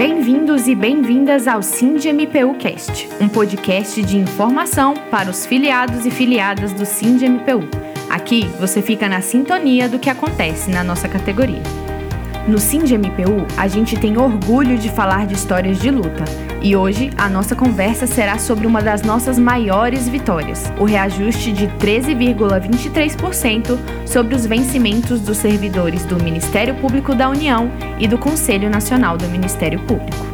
Bem-vindos e bem-vindas ao Sind MPU Cast, um podcast de informação para os filiados e filiadas do Sind MPU. Aqui você fica na sintonia do que acontece na nossa categoria. No Sind MPU, a gente tem orgulho de falar de histórias de luta. E hoje a nossa conversa será sobre uma das nossas maiores vitórias, o reajuste de 13,23% sobre os vencimentos dos servidores do Ministério Público da União e do Conselho Nacional do Ministério Público.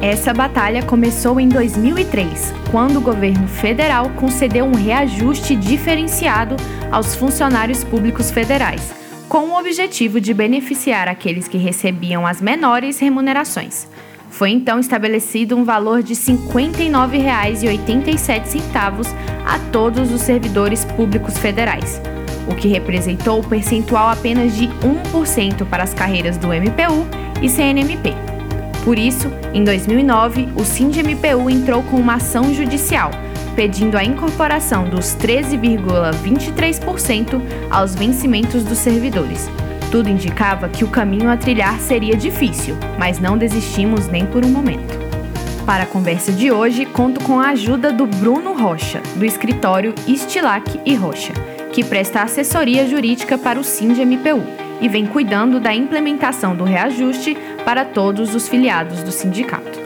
Essa batalha começou em 2003, quando o governo federal concedeu um reajuste diferenciado aos funcionários públicos federais com o objetivo de beneficiar aqueles que recebiam as menores remunerações. Foi então estabelecido um valor de R$ 59,87 a todos os servidores públicos federais, o que representou o percentual apenas de 1% para as carreiras do MPU e CNMP. Por isso, em 2009, o SINDMPU entrou com uma ação judicial pedindo a incorporação dos 13,23% aos vencimentos dos servidores. Tudo indicava que o caminho a trilhar seria difícil, mas não desistimos nem por um momento. Para a conversa de hoje, conto com a ajuda do Bruno Rocha, do escritório Estilac e Rocha, que presta assessoria jurídica para o SIND-MPU e vem cuidando da implementação do reajuste para todos os filiados do sindicato.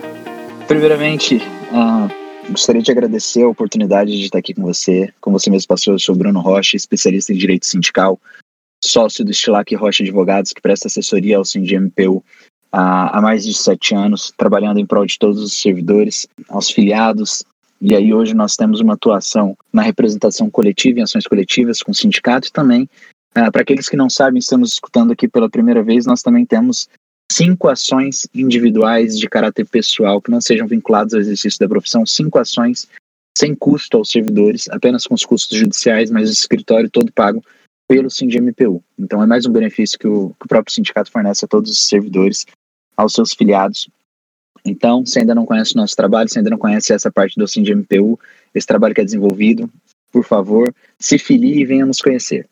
Primeiramente, uh Gostaria de agradecer a oportunidade de estar aqui com você. Como você mesmo passou, eu sou Bruno Rocha, especialista em direito sindical, sócio do Estilac Rocha Advogados, que presta assessoria ao SINDMPU há, há mais de sete anos, trabalhando em prol de todos os servidores, aos filiados. E aí hoje nós temos uma atuação na representação coletiva, em ações coletivas com o sindicato e também, uh, para aqueles que não sabem, estamos escutando aqui pela primeira vez, nós também temos cinco ações individuais de caráter pessoal que não sejam vinculadas ao exercício da profissão, cinco ações sem custo aos servidores, apenas com os custos judiciais, mas o escritório todo pago pelo SINDMPU. Então é mais um benefício que o, que o próprio sindicato fornece a todos os servidores, aos seus filiados. Então, se ainda não conhece o nosso trabalho, se ainda não conhece essa parte do SINDMPU, esse trabalho que é desenvolvido, por favor, se filie e venha nos conhecer.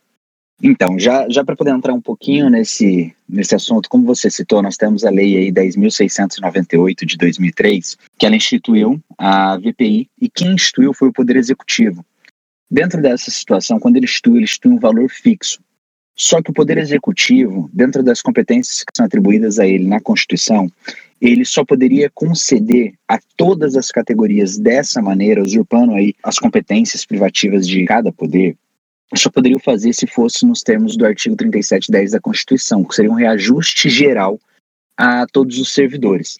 Então, já, já para poder entrar um pouquinho nesse, nesse assunto, como você citou, nós temos a lei aí 10.698 de 2003, que ela instituiu a VPI, e quem instituiu foi o Poder Executivo. Dentro dessa situação, quando ele institui, ele institui um valor fixo. Só que o Poder Executivo, dentro das competências que são atribuídas a ele na Constituição, ele só poderia conceder a todas as categorias dessa maneira, usurpando aí as competências privativas de cada poder, só poderiam fazer se fosse nos termos do artigo 3710 da Constituição, que seria um reajuste geral a todos os servidores.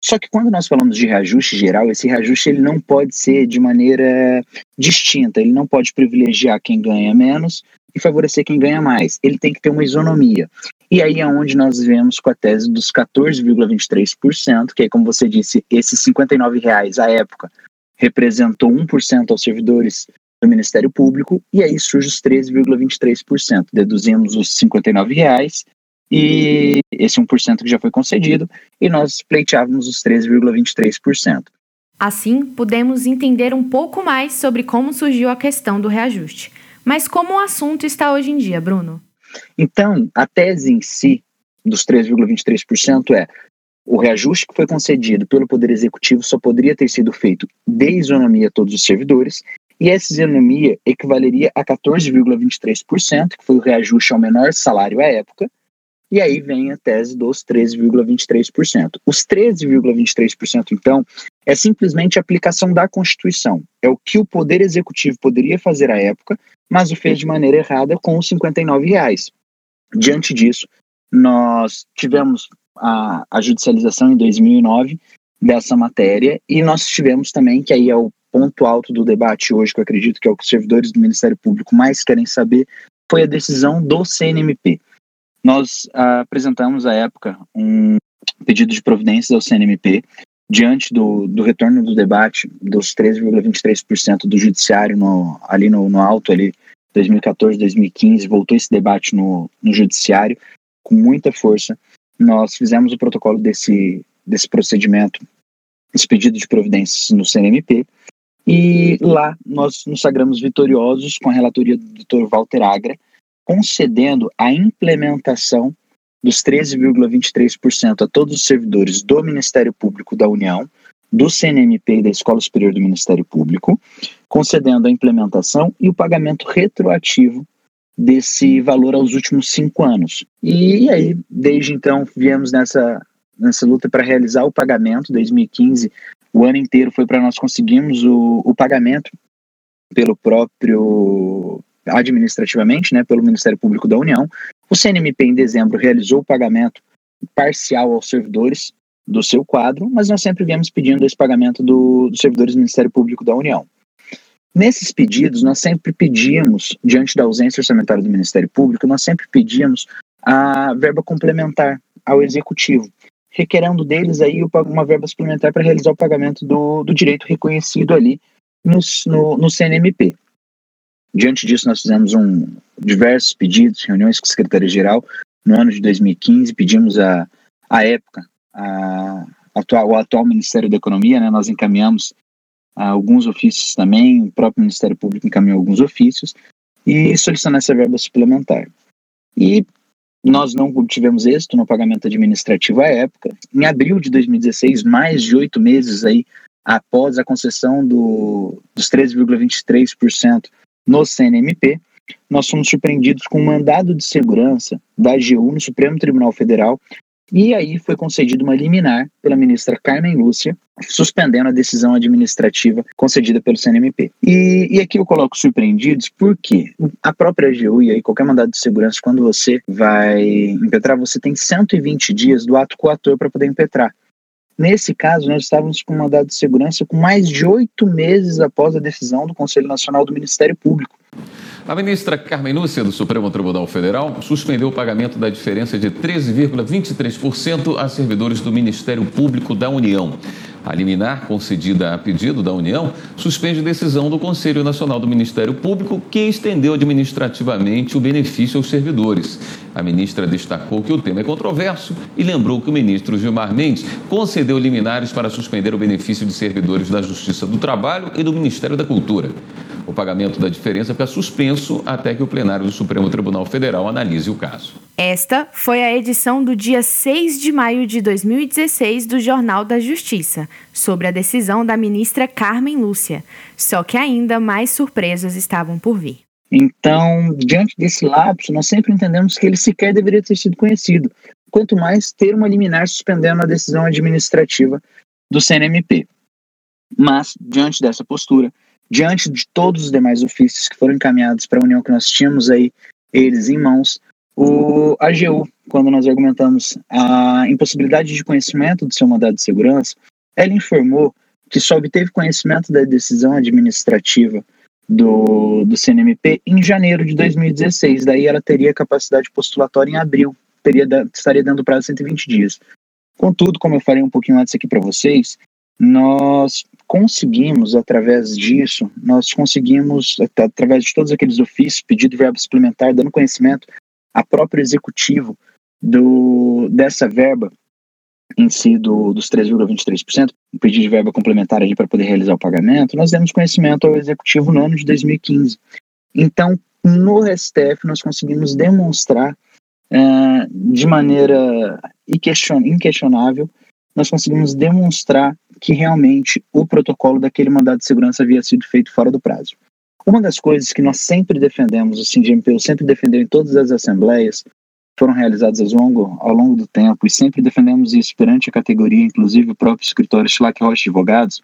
Só que quando nós falamos de reajuste geral, esse reajuste ele não pode ser de maneira distinta, ele não pode privilegiar quem ganha menos e favorecer quem ganha mais. Ele tem que ter uma isonomia. E aí é onde nós vemos com a tese dos 14,23%, que é como você disse, esses R$ 59,00 à época representou 1% aos servidores do Ministério Público, e aí surge os 13,23%. Deduzimos os R$ 59,00 e esse 1% que já foi concedido, e nós pleiteávamos os 13,23%. Assim, pudemos entender um pouco mais sobre como surgiu a questão do reajuste. Mas como o assunto está hoje em dia, Bruno? Então, a tese em si dos 3,23% é o reajuste que foi concedido pelo Poder Executivo só poderia ter sido feito de isonomia a todos os servidores e essa isonomia equivaleria a 14,23%, que foi o reajuste ao menor salário à época, e aí vem a tese dos 13,23%. Os 13,23%, então, é simplesmente a aplicação da Constituição. É o que o Poder Executivo poderia fazer à época, mas o fez de maneira errada com os 59 reais. Diante disso, nós tivemos a, a judicialização em 2009 dessa matéria e nós tivemos também, que aí é o ponto alto do debate hoje, que eu acredito que é o que os servidores do Ministério Público mais querem saber, foi a decisão do CNMP. Nós ah, apresentamos à época um pedido de providências ao CNMP diante do, do retorno do debate dos 13,23% do judiciário no, ali no, no alto ali 2014, 2015, voltou esse debate no, no judiciário com muita força. Nós fizemos o protocolo desse, desse procedimento, esse pedido de providências no CNMP, e lá nós nos sagramos vitoriosos com a relatoria do Dr. Walter Agra, concedendo a implementação dos 13,23% a todos os servidores do Ministério Público da União, do CNMP e da Escola Superior do Ministério Público, concedendo a implementação e o pagamento retroativo desse valor aos últimos cinco anos. E aí, desde então, viemos nessa, nessa luta para realizar o pagamento. 2015, o ano inteiro foi para nós conseguirmos o, o pagamento pelo próprio administrativamente, né, pelo Ministério Público da União. O CNMP em dezembro realizou o pagamento parcial aos servidores do seu quadro, mas nós sempre viemos pedindo esse pagamento do, dos servidores do Ministério Público da União. Nesses pedidos, nós sempre pedíamos, diante da ausência orçamentária do Ministério Público, nós sempre pedíamos a verba complementar ao Executivo, requerendo deles aí uma verba suplementar para realizar o pagamento do, do direito reconhecido ali no, no, no CNMP. Diante disso, nós fizemos um, diversos pedidos, reuniões com a Secretaria-Geral. No ano de 2015, pedimos a, a época, a, atual, o atual Ministério da Economia, né, nós encaminhamos alguns ofícios também, o próprio Ministério Público encaminhou alguns ofícios, e solicitando essa verba suplementar. E nós não obtivemos êxito no pagamento administrativo à época. Em abril de 2016, mais de oito meses aí após a concessão do, dos 13,23% no CNMP, nós fomos surpreendidos com um mandado de segurança da AGU no Supremo Tribunal Federal e aí foi concedida uma liminar pela ministra Carmen Lúcia, suspendendo a decisão administrativa concedida pelo CNMP. E, e aqui eu coloco surpreendidos porque a própria AGU e aí qualquer mandado de segurança, quando você vai impetrar, você tem 120 dias do ato coator para poder impetrar. Nesse caso, nós estávamos com um mandado de segurança com mais de oito meses após a decisão do Conselho Nacional do Ministério Público. A ministra Carmen Lúcia, do Supremo Tribunal Federal, suspendeu o pagamento da diferença de 13,23% a servidores do Ministério Público da União. A liminar, concedida a pedido da União, suspende decisão do Conselho Nacional do Ministério Público, que estendeu administrativamente o benefício aos servidores. A ministra destacou que o tema é controverso e lembrou que o ministro Gilmar Mendes concedeu liminares para suspender o benefício de servidores da Justiça do Trabalho e do Ministério da Cultura. O pagamento da diferença fica suspenso até que o plenário do Supremo Tribunal Federal analise o caso. Esta foi a edição do dia 6 de maio de 2016 do Jornal da Justiça, sobre a decisão da ministra Carmen Lúcia. Só que ainda mais surpresas estavam por vir. Então, diante desse lapso, nós sempre entendemos que ele sequer deveria ter sido conhecido, quanto mais ter uma liminar suspendendo a decisão administrativa do CNMP. Mas, diante dessa postura, diante de todos os demais ofícios que foram encaminhados para a União que nós tínhamos aí eles em mãos, o AGU, quando nós argumentamos a impossibilidade de conhecimento do seu mandado de segurança, ela informou que só obteve conhecimento da decisão administrativa do, do CNMP em janeiro de 2016. Daí ela teria capacidade postulatória em abril, teria, estaria dando prazo de 120 dias. Contudo, como eu falei um pouquinho antes aqui para vocês, nós conseguimos, através disso, nós conseguimos, através de todos aqueles ofícios, pedido verba suplementar, dando conhecimento a próprio executivo do, dessa verba em si do, dos 3,23%, um pedido de verba complementar ali para poder realizar o pagamento, nós demos conhecimento ao executivo no ano de 2015. Então, no STF, nós conseguimos demonstrar uh, de maneira inquestionável, nós conseguimos demonstrar que realmente o protocolo daquele mandado de segurança havia sido feito fora do prazo. Uma das coisas que nós sempre defendemos, o SINDMPU sempre defendeu em todas as assembleias, foram realizadas ao longo, ao longo do tempo, e sempre defendemos isso perante a categoria, inclusive o próprio escritório Schlack Rocha Advogados,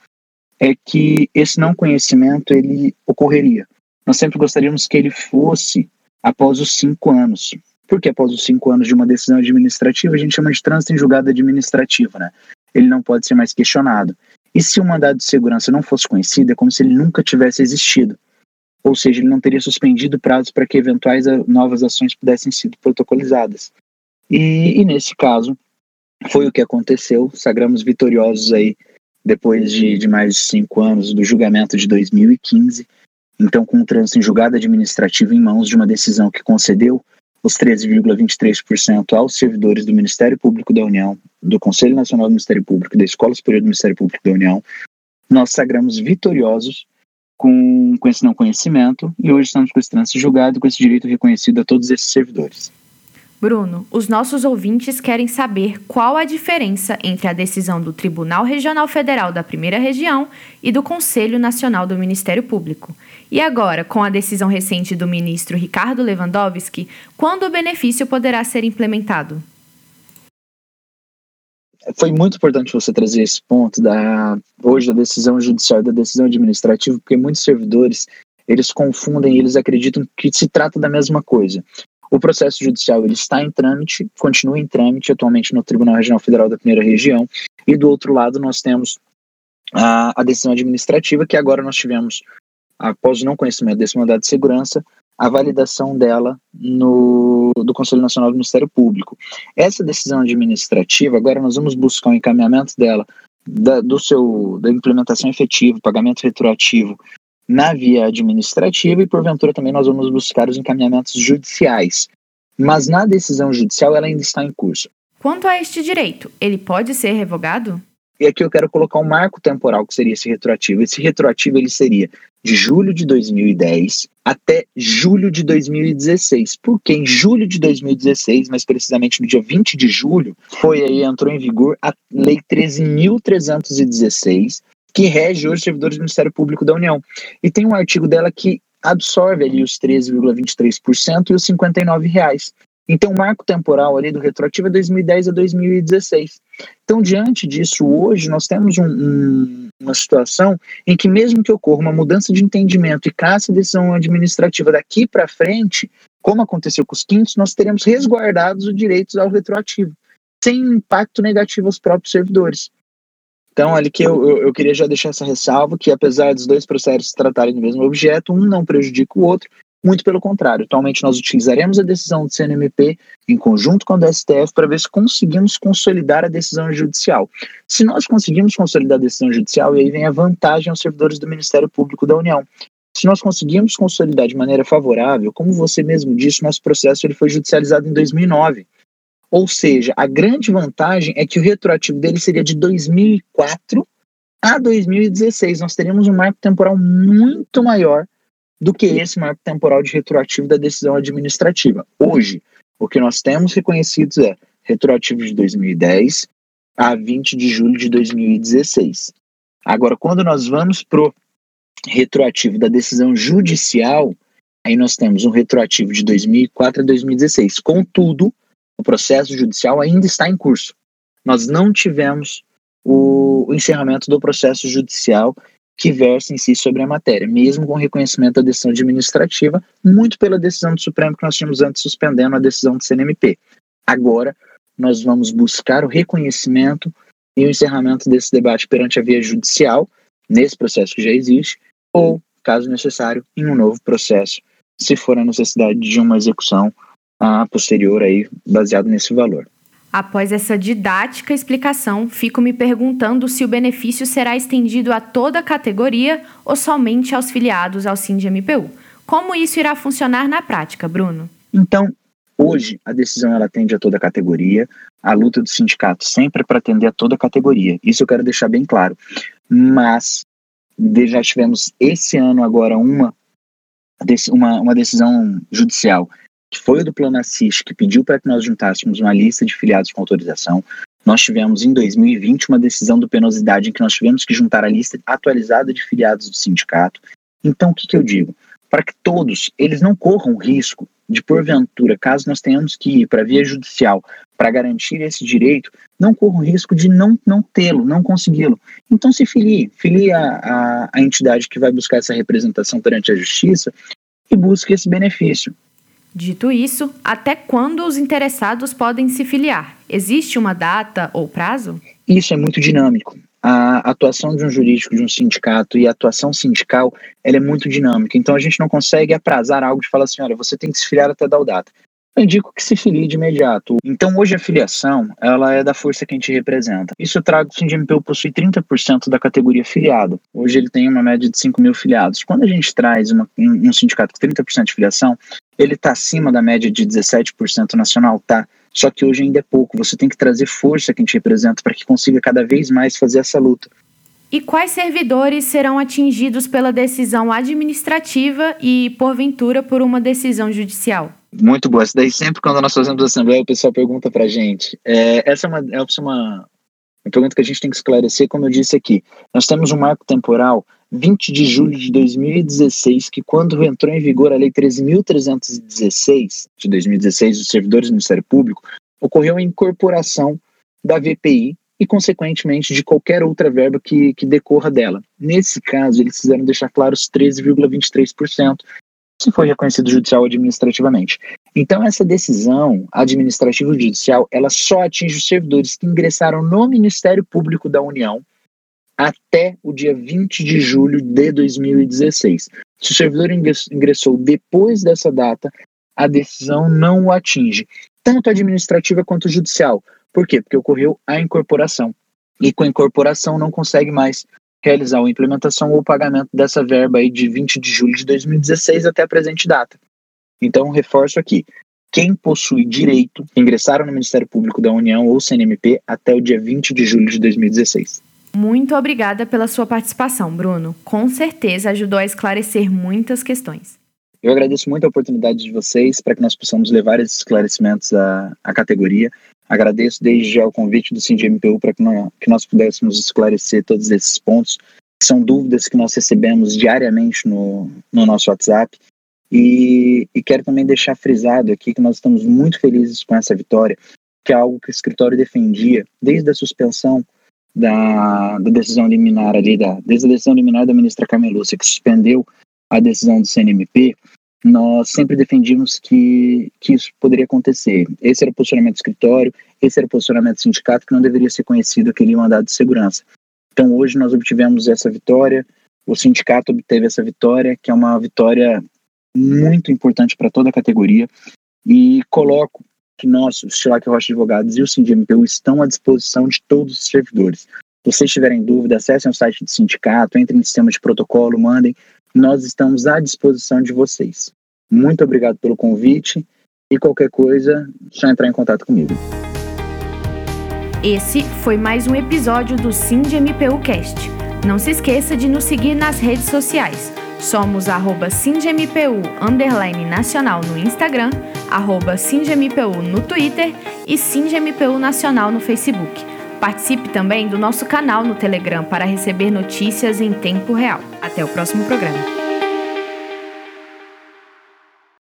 é que esse não conhecimento ele ocorreria. Nós sempre gostaríamos que ele fosse após os cinco anos. Porque após os cinco anos de uma decisão administrativa, a gente chama de trânsito em julgado administrativo, né? Ele não pode ser mais questionado. E se o mandado de segurança não fosse conhecido, é como se ele nunca tivesse existido. Ou seja, ele não teria suspendido prazos para que eventuais novas ações pudessem ser protocolizadas. E, e, nesse caso, foi o que aconteceu. Sagramos vitoriosos aí depois de, de mais de cinco anos do julgamento de 2015. Então, com o trânsito em julgado administrativo em mãos de uma decisão que concedeu os 13,23% aos servidores do Ministério Público da União, do Conselho Nacional do Ministério Público, da Escola Superior do Ministério Público da União, nós sagramos vitoriosos com, com esse não conhecimento e hoje estamos com esse trânsito julgado, com esse direito reconhecido a todos esses servidores. Bruno, os nossos ouvintes querem saber qual a diferença entre a decisão do Tribunal Regional Federal da Primeira Região e do Conselho Nacional do Ministério Público. E agora, com a decisão recente do ministro Ricardo Lewandowski, quando o benefício poderá ser implementado? Foi muito importante você trazer esse ponto da hoje da decisão judicial da decisão administrativa, porque muitos servidores eles confundem, eles acreditam que se trata da mesma coisa. O processo judicial ele está em trâmite, continua em trâmite atualmente no Tribunal Regional Federal da Primeira Região, e do outro lado nós temos a, a decisão administrativa, que agora nós tivemos, após o não conhecimento desse mandado de segurança, a validação dela no, do Conselho Nacional do Ministério Público. Essa decisão administrativa, agora nós vamos buscar o um encaminhamento dela, da, do seu, da implementação efetiva, pagamento retroativo na via administrativa e, porventura, também nós vamos buscar os encaminhamentos judiciais. Mas na decisão judicial ela ainda está em curso. Quanto a este direito, ele pode ser revogado? E aqui eu quero colocar um marco temporal que seria esse retroativo. Esse retroativo ele seria de julho de 2010 até julho de 2016. Porque em julho de 2016, mais precisamente no dia 20 de julho, foi aí entrou em vigor a lei 13316, que rege hoje os servidores do Ministério Público da União. E tem um artigo dela que absorve ali os 13,23% e os 59 reais. Então, o marco temporal ali do retroativo é 2010 a 2016. Então, diante disso, hoje nós temos um, um, uma situação em que, mesmo que ocorra uma mudança de entendimento e caça a decisão administrativa daqui para frente, como aconteceu com os quintos, nós teremos resguardados os direitos ao retroativo, sem impacto negativo aos próprios servidores. Então, ali que eu, eu, eu, queria já deixar essa ressalva, que apesar dos dois processos tratarem do mesmo objeto, um não prejudica o outro, muito pelo contrário. Atualmente nós utilizaremos a decisão do CNMP em conjunto com a STF para ver se conseguimos consolidar a decisão judicial. Se nós conseguimos consolidar a decisão judicial, e aí vem a vantagem aos servidores do Ministério Público da União. Se nós conseguimos consolidar de maneira favorável, como você mesmo disse, nosso processo ele foi judicializado em 2009. Ou seja, a grande vantagem é que o retroativo dele seria de 2004 a 2016. Nós teríamos um marco temporal muito maior do que esse marco temporal de retroativo da decisão administrativa. Hoje, o que nós temos reconhecidos é retroativo de 2010 a 20 de julho de 2016. Agora, quando nós vamos para o retroativo da decisão judicial, aí nós temos um retroativo de 2004 a 2016. Contudo, o processo judicial ainda está em curso. Nós não tivemos o, o encerramento do processo judicial que versa em si sobre a matéria, mesmo com reconhecimento da decisão administrativa, muito pela decisão do Supremo que nós tínhamos antes suspendendo a decisão do CNMP. Agora, nós vamos buscar o reconhecimento e o encerramento desse debate perante a via judicial, nesse processo que já existe, ou, caso necessário, em um novo processo, se for a necessidade de uma execução a posterior aí, baseado nesse valor. Após essa didática explicação, fico me perguntando se o benefício será estendido a toda a categoria ou somente aos filiados ao SIND-MPU. Como isso irá funcionar na prática, Bruno? Então, hoje a decisão ela atende a toda a categoria, a luta do sindicato sempre é para atender a toda a categoria. Isso eu quero deixar bem claro. Mas já tivemos esse ano agora uma, uma, uma decisão judicial que foi o do Plano Assist, que pediu para que nós juntássemos uma lista de filiados com autorização. Nós tivemos em 2020 uma decisão do Penosidade em que nós tivemos que juntar a lista atualizada de filiados do sindicato. Então, o que, que eu digo? Para que todos eles não corram risco de, porventura, caso nós tenhamos que ir para a via judicial para garantir esse direito, não corram risco de não, não tê-lo, não consegui-lo. Então, se filie, filie a, a, a entidade que vai buscar essa representação perante a justiça e busque esse benefício. Dito isso, até quando os interessados podem se filiar? Existe uma data ou prazo? Isso é muito dinâmico. A atuação de um jurídico, de um sindicato e a atuação sindical, ela é muito dinâmica. Então a gente não consegue aprazar algo de falar assim, olha, você tem que se filiar até tal data eu indico que se filie de imediato. Então, hoje a filiação, ela é da força que a gente representa. Isso eu trago o SINDMPU possui 30% da categoria filiado. Hoje ele tem uma média de 5 mil filiados. Quando a gente traz uma, um sindicato com 30% de filiação, ele está acima da média de 17% nacional, tá? Só que hoje ainda é pouco. Você tem que trazer força que a gente representa para que consiga cada vez mais fazer essa luta. E quais servidores serão atingidos pela decisão administrativa e, porventura, por uma decisão judicial? Muito boa. Essa daí sempre quando nós fazemos assembleia, o pessoal pergunta pra gente. É, essa é uma, é uma, uma pergunta que a gente tem que esclarecer, como eu disse aqui. Nós temos um marco temporal 20 de julho de 2016, que quando entrou em vigor a Lei 13.316 de 2016 dos servidores do Ministério Público, ocorreu a incorporação da VPI e, consequentemente, de qualquer outra verba que, que decorra dela. Nesse caso, eles fizeram deixar claro os 13,23%, se foi reconhecido judicial ou administrativamente. Então, essa decisão administrativa judicial, ela só atinge os servidores que ingressaram no Ministério Público da União até o dia 20 de julho de 2016. Se o servidor ingressou depois dessa data, a decisão não o atinge, tanto administrativa quanto judicial. Por quê? Porque ocorreu a incorporação. E com a incorporação não consegue mais realizar a implementação ou o pagamento dessa verba aí de 20 de julho de 2016 até a presente data. Então, reforço aqui: quem possui direito ingressaram no Ministério Público da União ou CNMP até o dia 20 de julho de 2016. Muito obrigada pela sua participação, Bruno. Com certeza ajudou a esclarecer muitas questões. Eu agradeço muito a oportunidade de vocês para que nós possamos levar esses esclarecimentos à, à categoria. Agradeço desde já o convite do CINDMPU para que, que nós pudéssemos esclarecer todos esses pontos, são dúvidas que nós recebemos diariamente no, no nosso WhatsApp. E, e quero também deixar frisado aqui que nós estamos muito felizes com essa vitória, que é algo que o escritório defendia desde a suspensão da, da decisão liminar ali, da, desde a decisão liminar da ministra Carmen Lúcia, que suspendeu a decisão do CNMP, nós sempre defendíamos que, que isso poderia acontecer. Esse era o posicionamento do escritório, esse era o posicionamento do sindicato, que não deveria ser conhecido aquele mandado de segurança. Então, hoje nós obtivemos essa vitória, o sindicato obteve essa vitória, que é uma vitória muito importante para toda a categoria, e coloco que nós, o Stilac Rocha Advogados e o SINDMPU estão à disposição de todos os servidores. Se vocês tiverem dúvida, acessem o site do sindicato, entrem no sistema de protocolo, mandem. Nós estamos à disposição de vocês. Muito obrigado pelo convite e qualquer coisa, só entrar em contato comigo. Esse foi mais um episódio do SINDMPU Cast. Não se esqueça de nos seguir nas redes sociais Somos arroba SindMPU underline nacional no Instagram, arroba SindMPU no Twitter e SindMPU Nacional no Facebook. Participe também do nosso canal no Telegram para receber notícias em tempo real. Até o próximo programa.